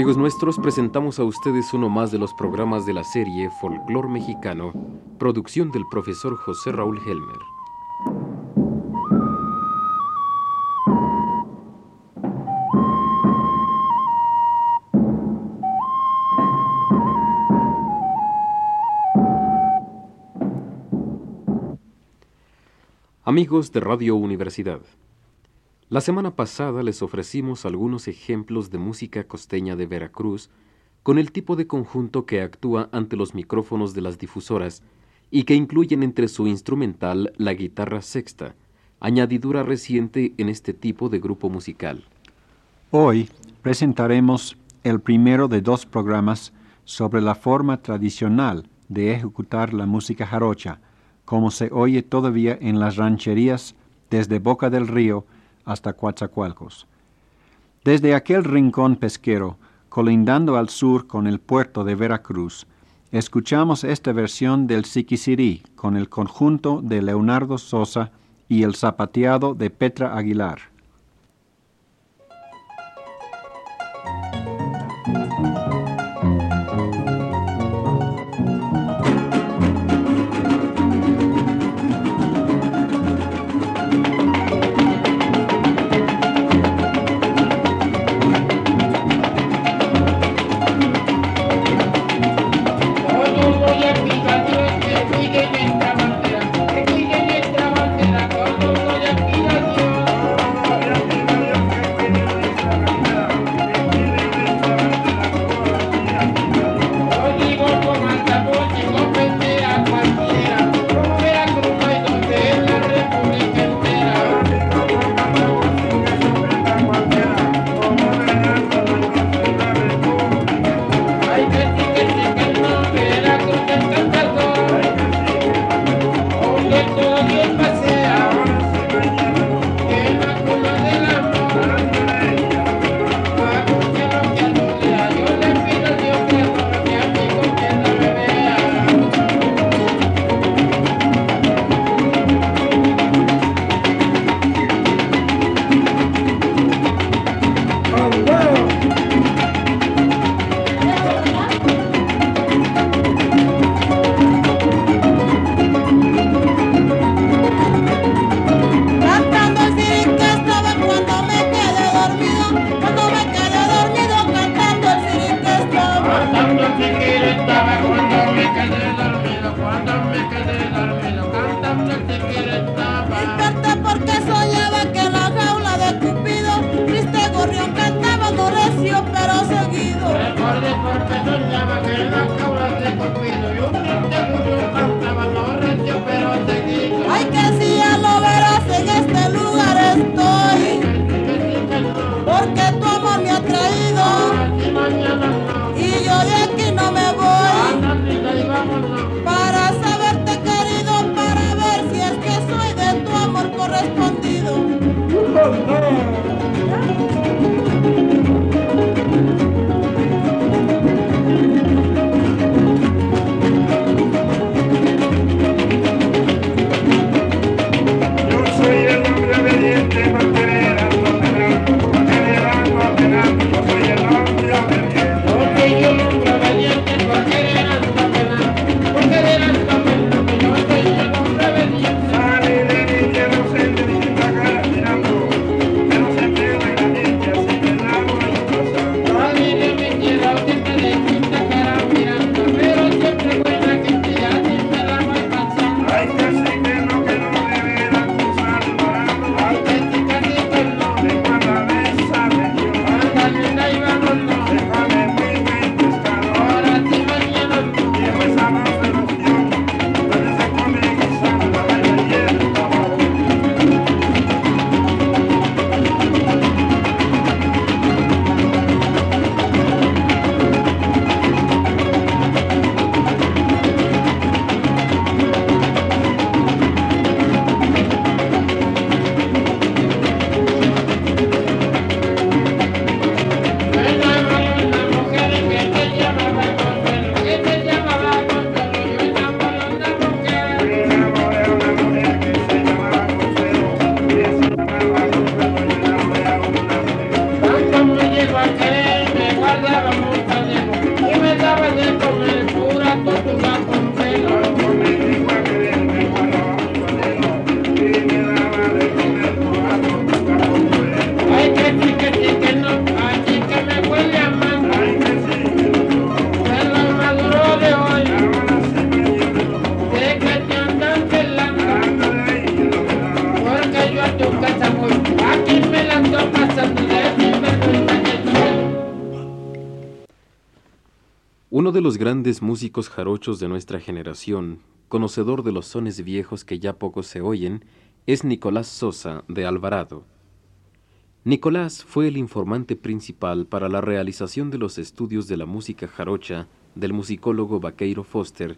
Amigos nuestros, presentamos a ustedes uno más de los programas de la serie Folclor Mexicano, producción del profesor José Raúl Helmer. Amigos de Radio Universidad, la semana pasada les ofrecimos algunos ejemplos de música costeña de Veracruz con el tipo de conjunto que actúa ante los micrófonos de las difusoras y que incluyen entre su instrumental la guitarra sexta, añadidura reciente en este tipo de grupo musical. Hoy presentaremos el primero de dos programas sobre la forma tradicional de ejecutar la música jarocha, como se oye todavía en las rancherías desde Boca del Río hasta Coatzacoalcos. Desde aquel rincón pesquero, colindando al sur con el puerto de Veracruz, escuchamos esta versión del Siquisirí con el conjunto de Leonardo Sosa y el zapateado de Petra Aguilar. Desperté porque soñaba que la jaula de Cupido, triste gorrión cantaba no recio pero seguido. Uno de los grandes músicos jarochos de nuestra generación, conocedor de los sones viejos que ya poco se oyen, es Nicolás Sosa de Alvarado. Nicolás fue el informante principal para la realización de los estudios de la música jarocha del musicólogo Vaqueiro Foster,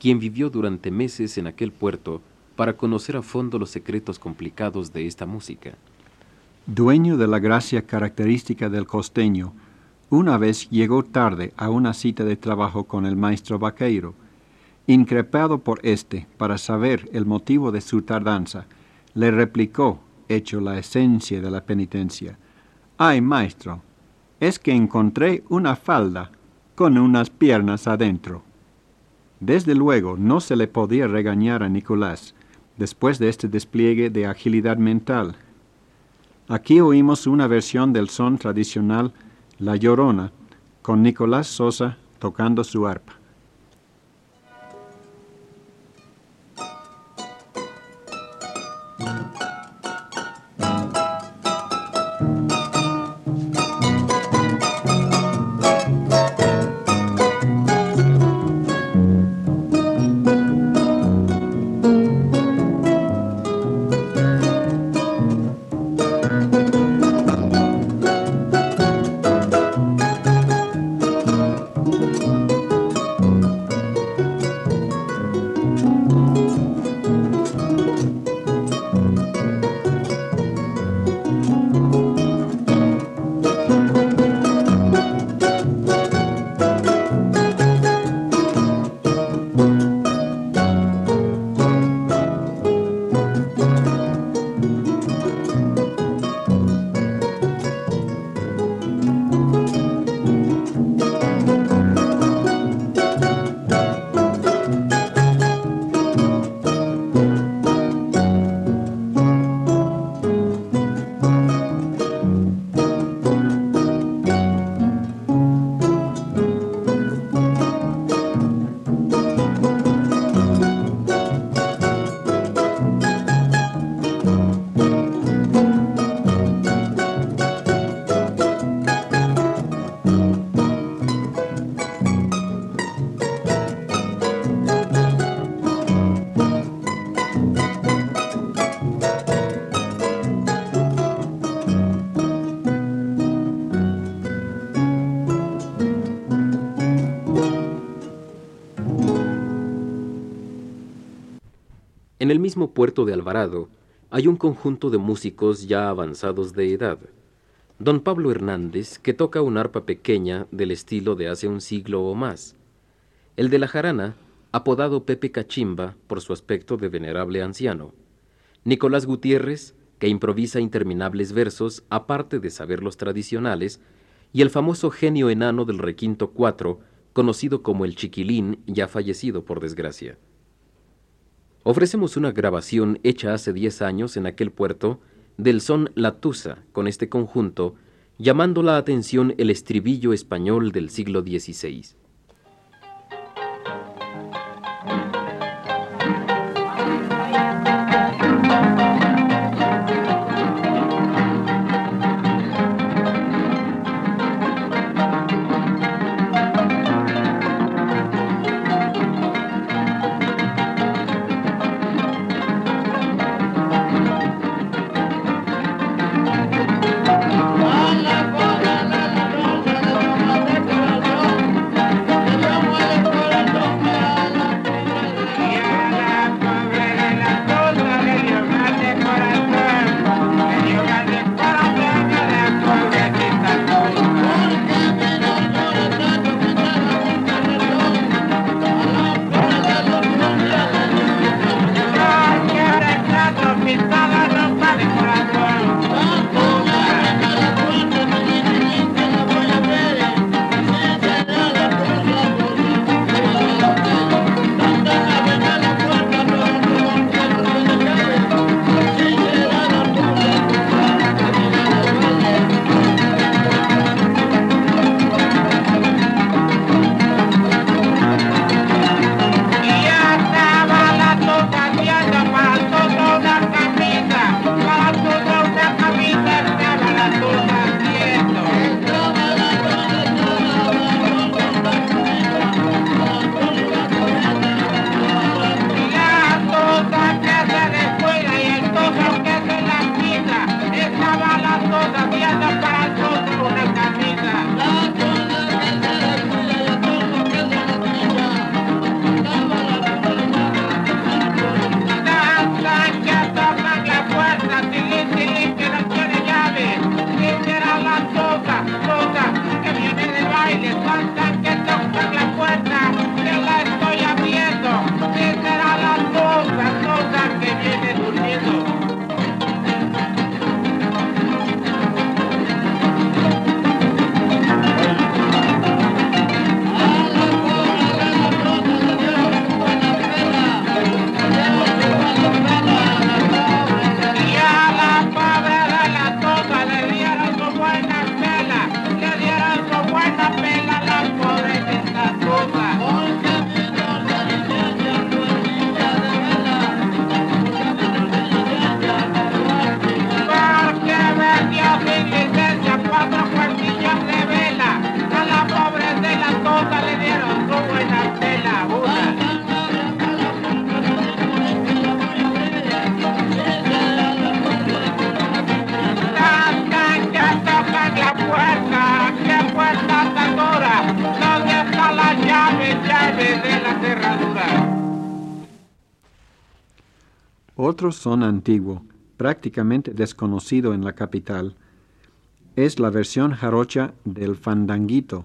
quien vivió durante meses en aquel puerto para conocer a fondo los secretos complicados de esta música. Dueño de la gracia característica del costeño, una vez llegó tarde a una cita de trabajo con el maestro vaqueiro. Increpado por éste para saber el motivo de su tardanza, le replicó, hecho la esencia de la penitencia, Ay, maestro, es que encontré una falda con unas piernas adentro. Desde luego no se le podía regañar a Nicolás después de este despliegue de agilidad mental. Aquí oímos una versión del son tradicional la Llorona, con Nicolás Sosa tocando su arpa. Mismo puerto de Alvarado hay un conjunto de músicos ya avanzados de edad. Don Pablo Hernández, que toca un arpa pequeña del estilo de hace un siglo o más. El de la jarana, apodado Pepe Cachimba por su aspecto de venerable anciano. Nicolás Gutiérrez, que improvisa interminables versos aparte de saber los tradicionales, y el famoso genio enano del requinto 4, conocido como el Chiquilín, ya fallecido por desgracia. Ofrecemos una grabación hecha hace 10 años en aquel puerto del son La Tusa con este conjunto, llamando la atención el estribillo español del siglo XVI. Otro son antiguo, prácticamente desconocido en la capital, es la versión jarocha del fandanguito,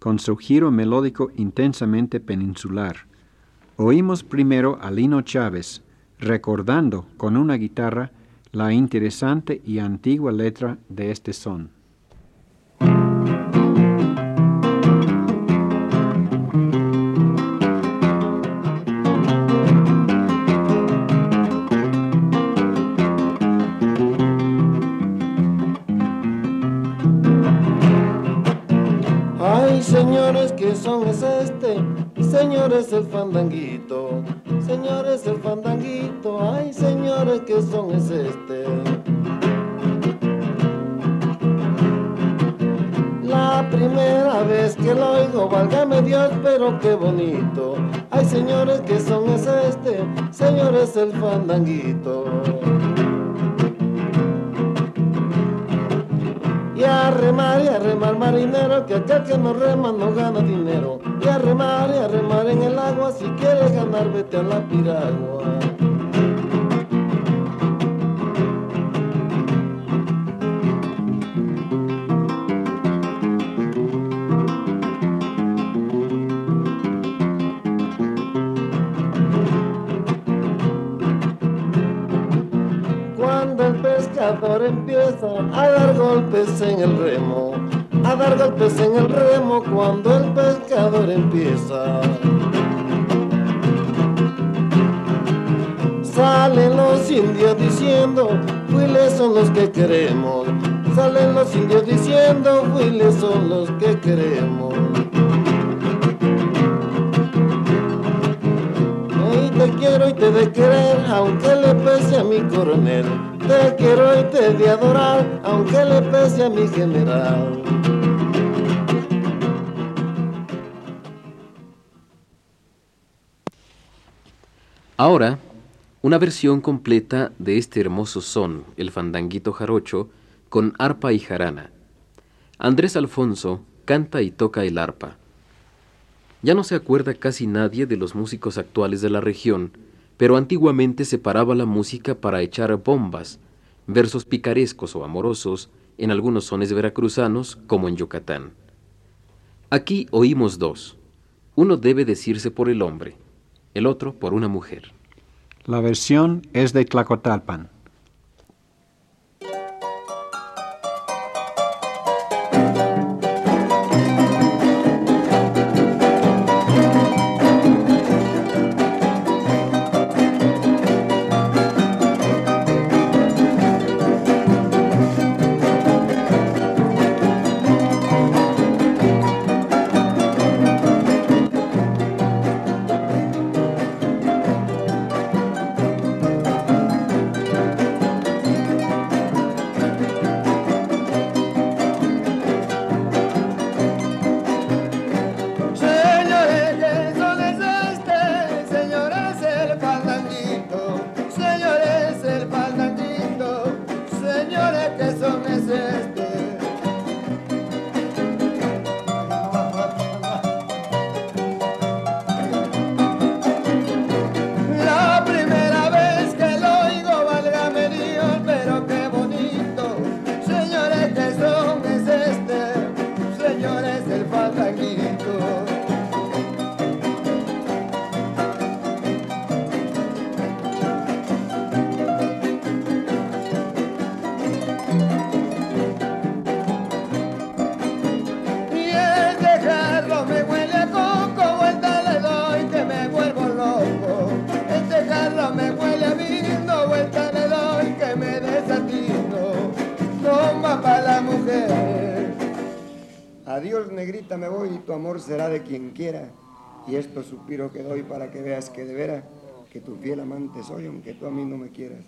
con su giro melódico intensamente peninsular. Oímos primero a Lino Chávez, recordando con una guitarra la interesante y antigua letra de este son. Pero qué bonito. Ay señores qué son es este, señores el fandanguito. Y a remar y a remar marinero, que aquel que no rema no gana dinero. Y a remar y a remar en el agua, si quieres ganar vete a la piragua. Empieza a dar golpes en el remo, a dar golpes en el remo cuando el pescador empieza. Salen los indios diciendo, fuiles son los que queremos. Salen los indios diciendo, fuiles son los que queremos. Te quiero y te de querer, aunque le pese a mi coronel te quiero y te de adorar, aunque le pese a mi general. Ahora, una versión completa de este hermoso son, el fandanguito jarocho, con arpa y jarana. Andrés Alfonso canta y toca el arpa. Ya no se acuerda casi nadie de los músicos actuales de la región, pero antiguamente se paraba la música para echar bombas, versos picarescos o amorosos en algunos sones veracruzanos como en Yucatán. Aquí oímos dos. Uno debe decirse por el hombre, el otro por una mujer. La versión es de Tlacotalpan. Será de quien quiera. Y esto suspiro que doy para que veas que de veras que tu fiel amante soy, aunque tú a mí no me quieras.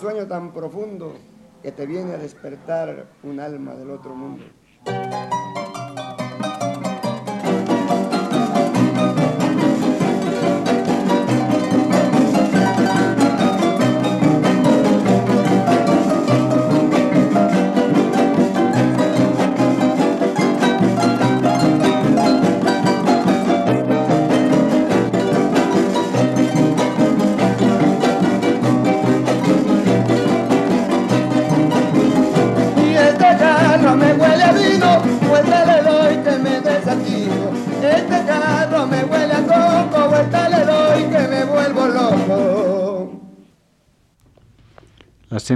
Sueño tan profundo que te viene a despertar un alma del otro mundo.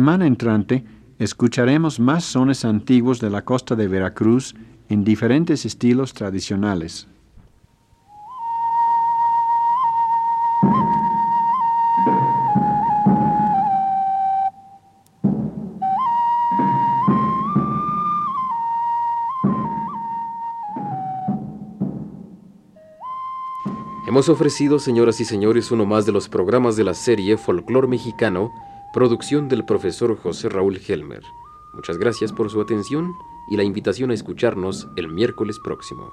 Semana entrante escucharemos más sones antiguos de la costa de Veracruz en diferentes estilos tradicionales. Hemos ofrecido, señoras y señores, uno más de los programas de la serie Folclor Mexicano Producción del profesor José Raúl Helmer. Muchas gracias por su atención y la invitación a escucharnos el miércoles próximo.